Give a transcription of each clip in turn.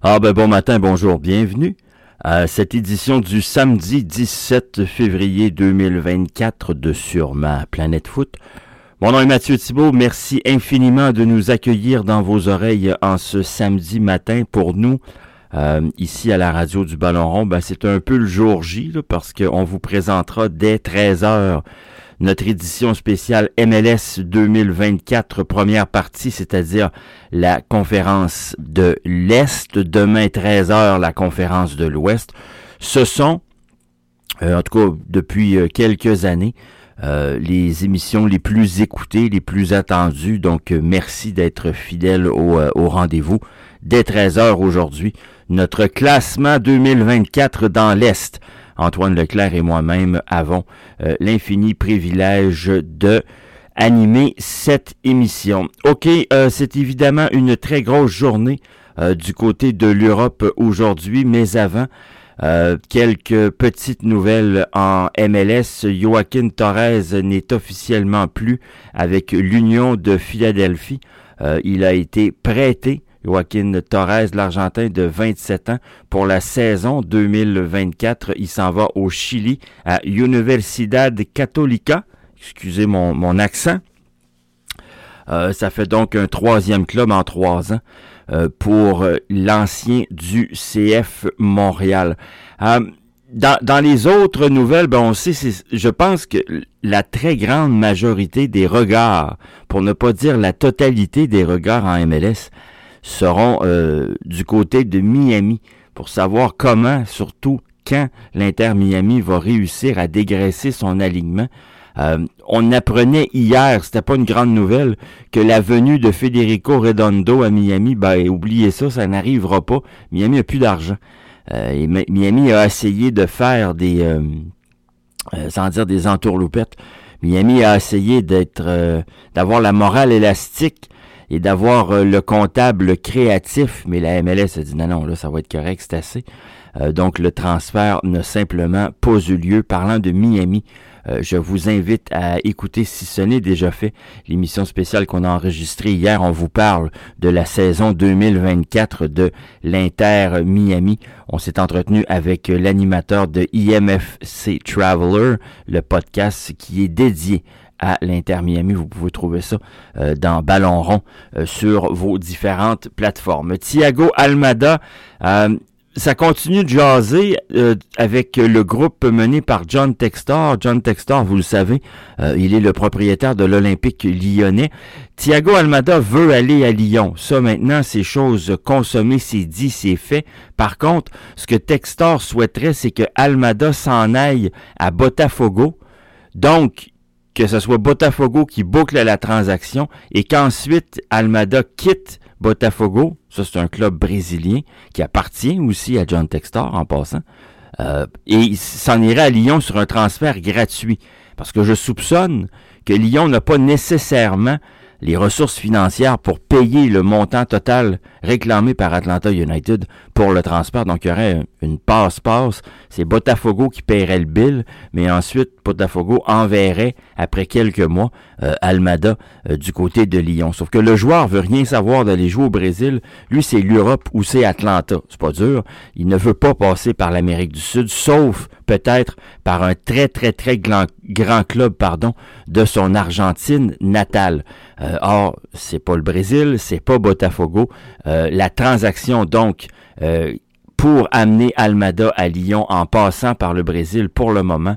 Ah ben bon matin, bonjour, bienvenue à cette édition du samedi 17 février 2024 de Sur ma planète foot. Mon nom est Mathieu Thibault, merci infiniment de nous accueillir dans vos oreilles en ce samedi matin pour nous. Euh, ici à la radio du Ballon Rond, ben, c'est un peu le jour J parce qu'on vous présentera dès 13 heures notre édition spéciale MLS 2024 première partie, c'est-à-dire la conférence de l'Est. Demain 13h, la conférence de l'Ouest. Ce sont, euh, en tout cas depuis euh, quelques années, euh, les émissions les plus écoutées, les plus attendues. Donc, merci d'être fidèle au, au rendez-vous. Dès 13h aujourd'hui, notre classement 2024 dans l'Est. Antoine Leclerc et moi-même avons euh, l'infini privilège de animer cette émission. OK, euh, c'est évidemment une très grosse journée euh, du côté de l'Europe aujourd'hui, mais avant, quelques petites nouvelles en MLS. Joaquin Torres n'est officiellement plus avec l'Union de Philadelphie. il a été prêté Joaquin Torres, l'Argentin de 27 ans, pour la saison 2024. Il s'en va au Chili, à Universidad Católica. Excusez mon, mon accent. Euh, ça fait donc un troisième club en trois ans euh, pour l'ancien du CF Montréal. Euh, dans, dans, les autres nouvelles, ben on sait, je pense que la très grande majorité des regards, pour ne pas dire la totalité des regards en MLS, seront euh, du côté de Miami pour savoir comment, surtout quand l'Inter Miami va réussir à dégraisser son alignement. Euh, on apprenait hier, c'était pas une grande nouvelle, que la venue de Federico Redondo à Miami, ben oubliez ça, ça n'arrivera pas. Miami a plus d'argent. Euh, Miami a essayé de faire des, sans dire des entourloupettes, Miami a essayé d'être, d'avoir la morale élastique et d'avoir euh, le comptable créatif, mais la MLS a dit non, non, là, ça va être correct, c'est assez. Euh, donc le transfert n'a simplement pas eu lieu. Parlant de Miami, euh, je vous invite à écouter, si ce n'est déjà fait, l'émission spéciale qu'on a enregistrée hier. On vous parle de la saison 2024 de l'Inter Miami. On s'est entretenu avec l'animateur de IMFC Traveler, le podcast qui est dédié à l'Inter Miami. Vous pouvez trouver ça euh, dans Ballon Rond euh, sur vos différentes plateformes. Thiago Almada, euh, ça continue de jaser avec le groupe mené par John Textor. John Textor, vous le savez, il est le propriétaire de l'Olympique lyonnais. Thiago Almada veut aller à Lyon. Ça maintenant, c'est chose consommée, c'est dit, c'est fait. Par contre, ce que Textor souhaiterait, c'est que Almada s'en aille à Botafogo. Donc, que ce soit Botafogo qui boucle la transaction et qu'ensuite Almada quitte Botafogo, ça c'est un club brésilien qui appartient aussi à John Textor en passant, euh, et s'en irait à Lyon sur un transfert gratuit. Parce que je soupçonne que Lyon n'a pas nécessairement les ressources financières pour payer le montant total réclamé par Atlanta United pour le transfert. Donc, il y aurait une passe-passe. C'est Botafogo qui paierait le bill, mais ensuite, Botafogo enverrait, après quelques mois, euh, Almada euh, du côté de Lyon. Sauf que le joueur veut rien savoir d'aller jouer au Brésil. Lui, c'est l'Europe ou c'est Atlanta. C'est pas dur. Il ne veut pas passer par l'Amérique du Sud, sauf peut-être par un très, très, très grand, grand club, pardon, de son Argentine natale. Euh, or, c'est pas le Brésil, c'est pas Botafogo. Euh, la transaction, donc, euh, pour amener Almada à Lyon en passant par le Brésil pour le moment,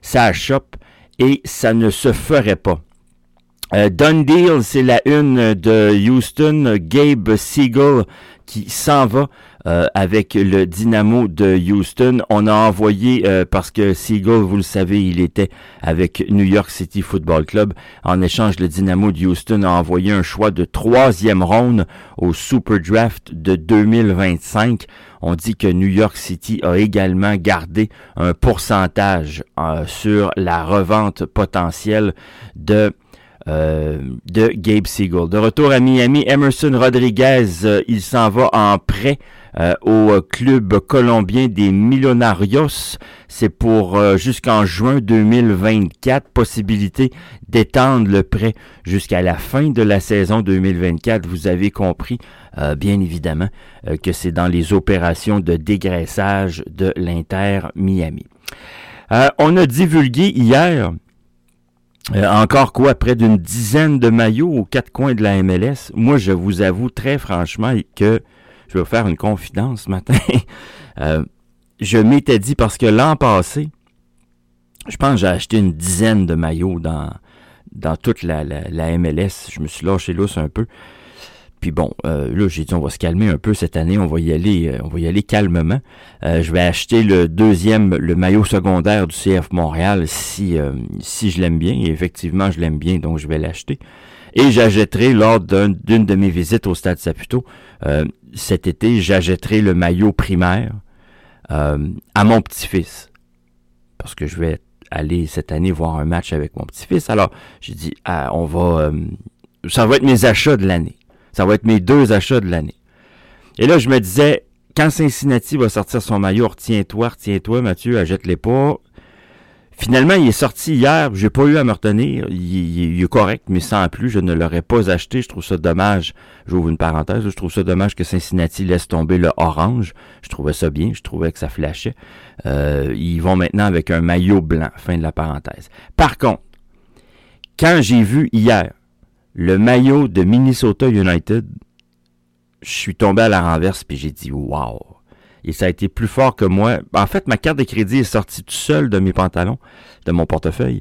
ça achoppe et ça ne se ferait pas. Euh, Done Deal, c'est la une de Houston. Gabe Siegel qui s'en va euh, avec le Dynamo de Houston. On a envoyé, euh, parce que Siegel, vous le savez, il était avec New York City Football Club. En échange, le Dynamo de Houston a envoyé un choix de troisième ronde au Super Draft de 2025. On dit que New York City a également gardé un pourcentage euh, sur la revente potentielle de de Gabe Siegel. De retour à Miami, Emerson Rodriguez, il s'en va en prêt au club colombien des Millonarios. C'est pour jusqu'en juin 2024, possibilité d'étendre le prêt jusqu'à la fin de la saison 2024. Vous avez compris, bien évidemment, que c'est dans les opérations de dégraissage de l'Inter Miami. on a divulgué hier euh, encore quoi, près d'une dizaine de maillots aux quatre coins de la MLS. Moi, je vous avoue très franchement que je vais vous faire une confidence ce matin. Euh, je m'étais dit parce que l'an passé, je pense que j'ai acheté une dizaine de maillots dans, dans toute la, la, la MLS. Je me suis lâché l'os un peu. Puis bon, euh, là, j'ai dit, on va se calmer un peu cette année, on va y aller, euh, on va y aller calmement. Euh, je vais acheter le deuxième, le maillot secondaire du CF Montréal si, si je l'aime bien. Et effectivement, je l'aime bien, donc je vais l'acheter. Et j'achèterai lors d'une de mes visites au Stade Saputo cet été, j'achèterai le maillot primaire à mon petit-fils. Parce que je vais aller cette année voir un match avec mon petit-fils. Alors, j'ai dit, ah, on va... ça va être mes achats de l'année. Ça va être mes deux achats de l'année. Et là, je me disais, quand Cincinnati va sortir son maillot, retiens-toi, retiens-toi, Mathieu, achète-les pas. Finalement, il est sorti hier, j'ai pas eu à me retenir. Il, est correct, mais sans plus, je ne l'aurais pas acheté. Je trouve ça dommage. J'ouvre une parenthèse. Je trouve ça dommage que Cincinnati laisse tomber le orange. Je trouvais ça bien. Je trouvais que ça flashait. Euh, ils vont maintenant avec un maillot blanc. Fin de la parenthèse. Par contre, quand j'ai vu hier le maillot de Minnesota United, je suis tombé à la renverse puis j'ai dit wow. Et ça a été plus fort que moi. En fait, ma carte de crédit est sortie tout seul de mes pantalons, de mon portefeuille.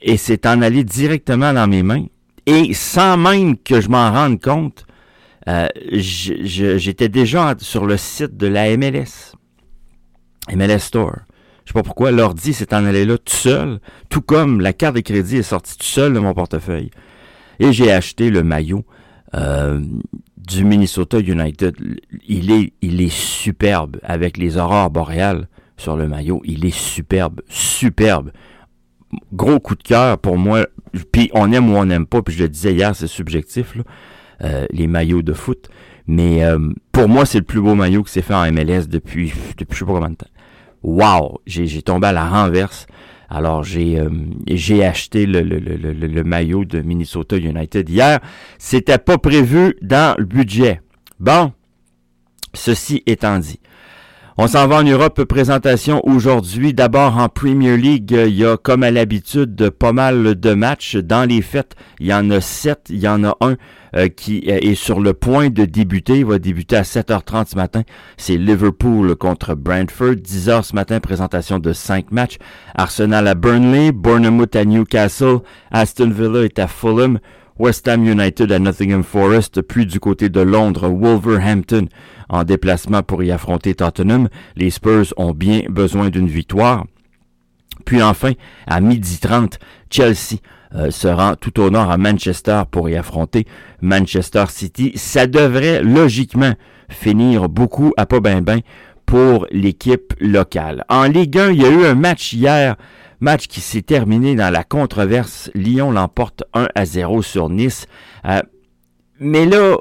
Et c'est en allé directement dans mes mains. Et sans même que je m'en rende compte, euh, j'étais déjà sur le site de la MLS. MLS Store. Je sais pas pourquoi, l'ordi s'est en allé là tout seul, tout comme la carte de crédit est sortie tout seul de mon portefeuille. Et j'ai acheté le maillot euh, du Minnesota United. Il est, il est superbe avec les aurores boréales sur le maillot. Il est superbe, superbe. Gros coup de cœur pour moi. Puis on aime ou on n'aime pas. Puis je le disais hier, c'est subjectif, là, euh, les maillots de foot. Mais euh, pour moi, c'est le plus beau maillot qui s'est fait en MLS depuis, depuis je sais pas combien de temps. Wow! J'ai tombé à la renverse. Alors j'ai euh, j'ai acheté le, le, le, le, maillot de Minnesota United hier. C'était pas prévu dans le budget. Bon, ceci étant dit. On s'en va en Europe. Présentation aujourd'hui. D'abord en Premier League, il y a comme à l'habitude pas mal de matchs. Dans les fêtes, il y en a sept. Il y en a un euh, qui est sur le point de débuter. Il va débuter à 7h30 ce matin. C'est Liverpool contre Brentford. 10h ce matin, présentation de cinq matchs. Arsenal à Burnley, Bournemouth à Newcastle, Aston Villa est à Fulham, West Ham United à Nottingham Forest, puis du côté de Londres, Wolverhampton en déplacement pour y affronter Tottenham. Les Spurs ont bien besoin d'une victoire. Puis enfin, à midi 30, Chelsea euh, se rend tout au nord à Manchester pour y affronter Manchester City. Ça devrait logiquement finir beaucoup à pas ben ben pour l'équipe locale. En Ligue 1, il y a eu un match hier, match qui s'est terminé dans la controverse. Lyon l'emporte 1 à 0 sur Nice. Euh, mais là,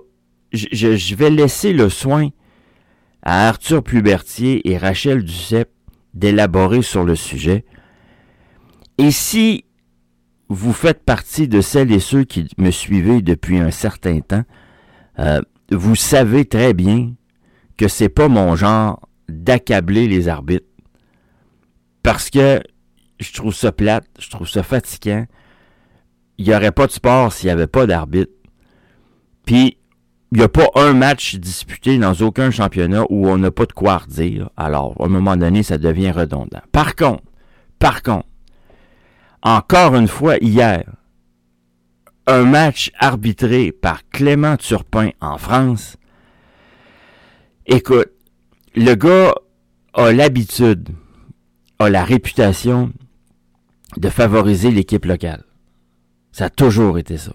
je, vais laisser le soin à Arthur Plubertier et Rachel Duceppe d'élaborer sur le sujet. Et si vous faites partie de celles et ceux qui me suivez depuis un certain temps, euh, vous savez très bien que c'est pas mon genre d'accabler les arbitres. Parce que je trouve ça plate, je trouve ça fatigant. Il n'y aurait pas de sport s'il n'y avait pas d'arbitre. Puis, il n'y a pas un match disputé dans aucun championnat où on n'a pas de quoi redire. Alors, à un moment donné, ça devient redondant. Par contre, par contre, encore une fois, hier, un match arbitré par Clément Turpin en France. Écoute, le gars a l'habitude, a la réputation de favoriser l'équipe locale. Ça a toujours été ça.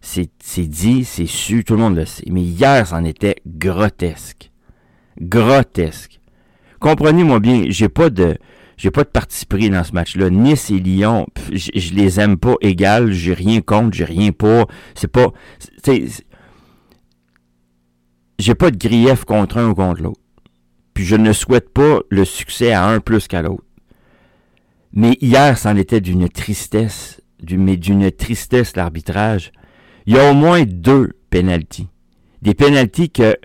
C'est dit, c'est su, tout le monde le sait. Mais hier, c'en était grotesque. Grotesque. Comprenez-moi bien, j'ai pas de j'ai pas de parti pris dans ce match-là. Nice et Lyon, je les aime pas égal, j'ai rien contre, j'ai rien pour. C'est pas, j'ai pas de grief contre un ou contre l'autre. Puis je ne souhaite pas le succès à un plus qu'à l'autre. Mais hier, c'en était d'une tristesse, mais d'une tristesse l'arbitrage. Il y a au moins deux pénalties. Des pénalties que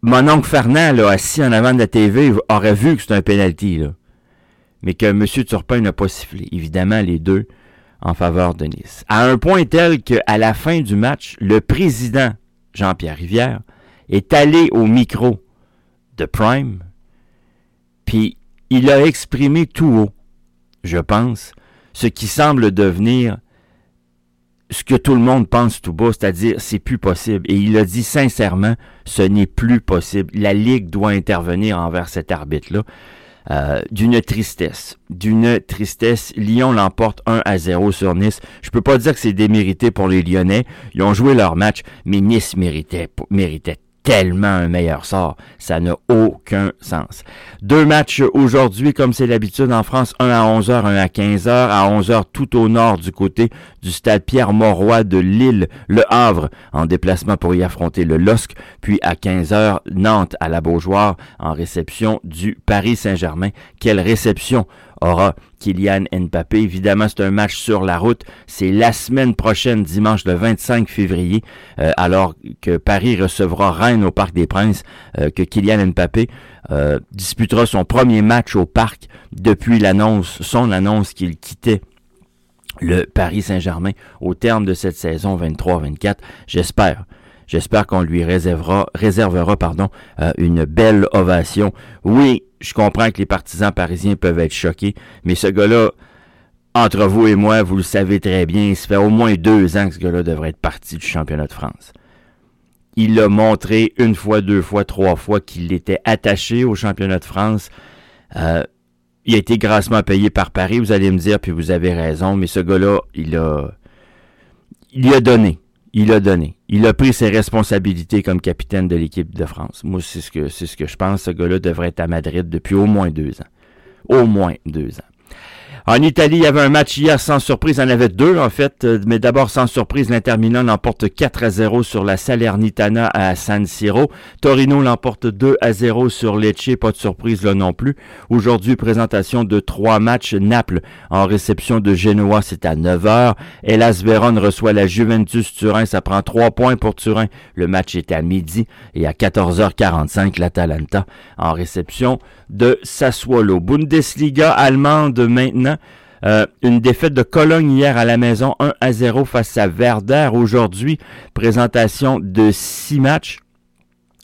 mon oncle Fernand, là, assis en avant de la TV, aurait vu que c'est un pénalty, là. Mais que M. Turpin n'a pas sifflé. Évidemment, les deux en faveur de Nice. À un point tel qu'à la fin du match, le président Jean-Pierre Rivière est allé au micro de Prime, puis il a exprimé tout haut, je pense, ce qui semble devenir ce que tout le monde pense tout bas, c'est-à-dire c'est plus possible. Et il a dit sincèrement, ce n'est plus possible. La Ligue doit intervenir envers cet arbitre-là. Euh, d'une tristesse, d'une tristesse. Lyon l'emporte 1 à 0 sur Nice. Je peux pas dire que c'est démérité pour les Lyonnais. Ils ont joué leur match, mais Nice méritait, méritait tellement un meilleur sort. Ça n'a aucun sens. Deux matchs aujourd'hui, comme c'est l'habitude en France, un à 11h, un à 15h. À 11h, tout au nord du côté du stade Pierre-Mauroy de Lille, Le Havre, en déplacement pour y affronter le LOSC. Puis à 15h, Nantes à la Beaujoire, en réception du Paris Saint-Germain. Quelle réception aura Kylian Mbappé. Évidemment, c'est un match sur la route. C'est la semaine prochaine, dimanche le 25 février, euh, alors que Paris recevra Rennes au Parc des Princes, euh, que Kylian Mbappé euh, disputera son premier match au parc depuis l'annonce, son annonce qu'il quittait le Paris Saint-Germain au terme de cette saison 23-24. J'espère J'espère qu'on lui réservera, réservera pardon, une belle ovation. Oui, je comprends que les partisans parisiens peuvent être choqués, mais ce gars-là, entre vous et moi, vous le savez très bien, il se fait au moins deux ans que ce gars-là devrait être parti du championnat de France. Il a montré une fois, deux fois, trois fois qu'il était attaché au championnat de France. Euh, il a été grassement payé par Paris, vous allez me dire, puis vous avez raison, mais ce gars-là, il a, il a donné il a donné. Il a pris ses responsabilités comme capitaine de l'équipe de France. Moi, c'est ce que je pense. Ce gars-là devrait être à Madrid depuis au moins deux ans. Au moins deux ans. En Italie, il y avait un match hier sans surprise. Il y en avait deux, en fait. Euh, mais d'abord, sans surprise, l'Inter Milan l'emporte 4 à 0 sur la Salernitana à San Siro. Torino l'emporte 2 à 0 sur Lecce. Pas de surprise là non plus. Aujourd'hui, présentation de trois matchs. Naples en réception de Genoa, c'est à 9 h. Elas Vérone reçoit la Juventus Turin. Ça prend trois points pour Turin. Le match est à midi. Et à 14h45, l'Atalanta en réception de Sassuolo. Bundesliga allemande maintenant. Euh, une défaite de Cologne hier à la maison 1 à 0 face à Werder. Aujourd'hui, présentation de six matchs.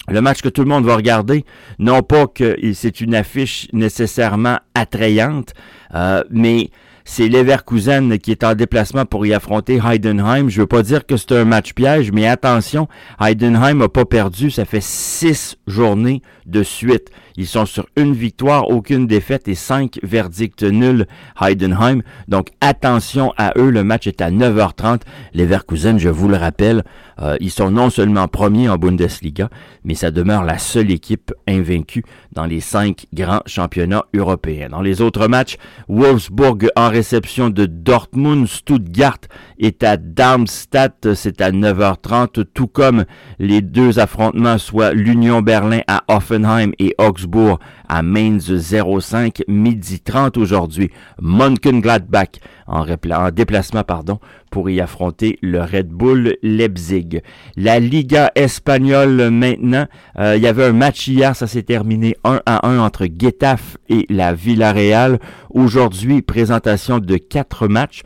Le match que tout le monde va regarder, non pas que c'est une affiche nécessairement attrayante, euh, mais c'est Leverkusen qui est en déplacement pour y affronter Heidenheim. Je veux pas dire que c'est un match piège, mais attention, Heidenheim n'a pas perdu. Ça fait six journées de suite. Ils sont sur une victoire, aucune défaite et cinq verdicts nuls Heidenheim. Donc attention à eux, le match est à 9h30. Les Leverkusen, je vous le rappelle, euh, ils sont non seulement premiers en Bundesliga, mais ça demeure la seule équipe invaincue dans les cinq grands championnats européens. Dans les autres matchs, Wolfsburg en réception de Dortmund, Stuttgart est à Darmstadt, c'est à 9h30, tout comme les deux affrontements, soit l'Union Berlin à Offenheim et Augsburg à Mainz 05, midi 30 aujourd'hui. Mönchengladbach en, en déplacement pardon, pour y affronter le Red Bull Leipzig. La Liga espagnole maintenant, euh, il y avait un match hier, ça s'est terminé 1 à 1 entre Getafe et la Villarreal. Aujourd'hui, présentation de quatre matchs.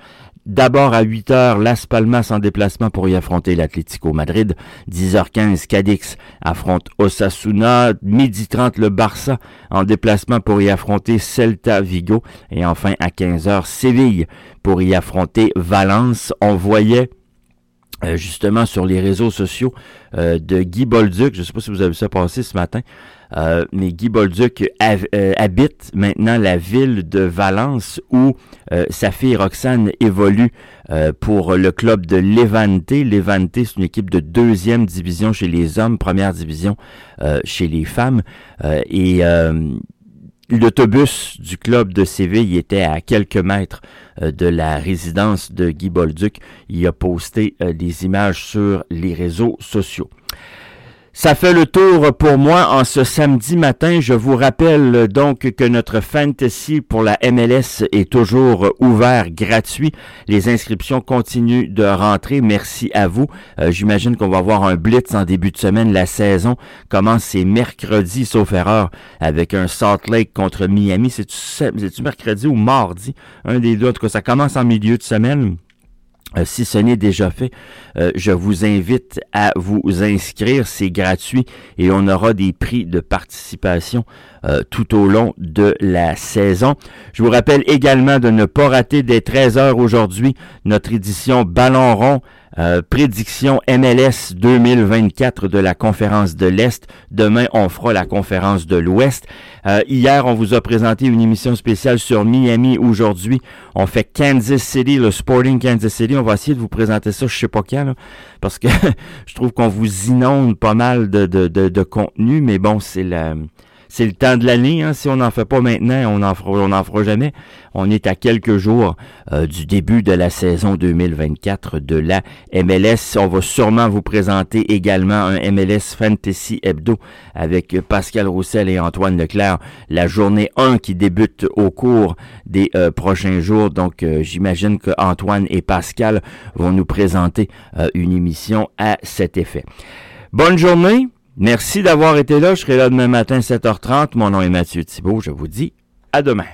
D'abord à 8 h Las Palmas en déplacement pour y affronter l'Atlético Madrid. 10h15, Cadix affronte Osasuna. Midi 30, le Barça en déplacement pour y affronter Celta Vigo. Et enfin à 15h, Séville pour y affronter Valence. On voyait euh, justement sur les réseaux sociaux euh, de Guy Bolduc, je ne sais pas si vous avez vu ça passer ce matin, euh, mais Guy Bolduc habite maintenant la ville de Valence où sa fille Roxane évolue pour le club de Levante. Levante, c'est une équipe de deuxième division chez les hommes, première division chez les femmes. et L'autobus du club de Séville était à quelques mètres de la résidence de Guy Bolduc. Il a posté des images sur les réseaux sociaux. Ça fait le tour pour moi en ce samedi matin. Je vous rappelle donc que notre fantasy pour la MLS est toujours ouvert, gratuit. Les inscriptions continuent de rentrer. Merci à vous. Euh, j'imagine qu'on va avoir un blitz en début de semaine. La saison commence c'est mercredi, sauf erreur, avec un Salt Lake contre Miami. C'est-tu mercredi ou mardi? Un des deux. En tout cas, ça commence en milieu de semaine. Euh, si ce n'est déjà fait, euh, je vous invite à vous inscrire. C'est gratuit et on aura des prix de participation euh, tout au long de la saison. Je vous rappelle également de ne pas rater dès 13 heures aujourd'hui notre édition Ballon rond euh, prédiction MLS 2024 de la conférence de l'Est. Demain, on fera la conférence de l'Ouest. Euh, hier, on vous a présenté une émission spéciale sur Miami. Aujourd'hui, on fait Kansas City, le Sporting Kansas City. On va essayer de vous présenter ça, je sais pas quand, parce que je trouve qu'on vous inonde pas mal de, de, de, de contenu, mais bon, c'est la c'est le temps de l'année. Hein. Si on n'en fait pas maintenant, on n'en fera, fera jamais. On est à quelques jours euh, du début de la saison 2024 de la MLS. On va sûrement vous présenter également un MLS Fantasy Hebdo avec Pascal Roussel et Antoine Leclerc. La journée 1 qui débute au cours des euh, prochains jours. Donc, euh, j'imagine que Antoine et Pascal vont nous présenter une émission à cet effet. Bonne journée. Merci d'avoir été là. Je serai là demain matin 7h30. Mon nom est Mathieu Thibault. Je vous dis à demain.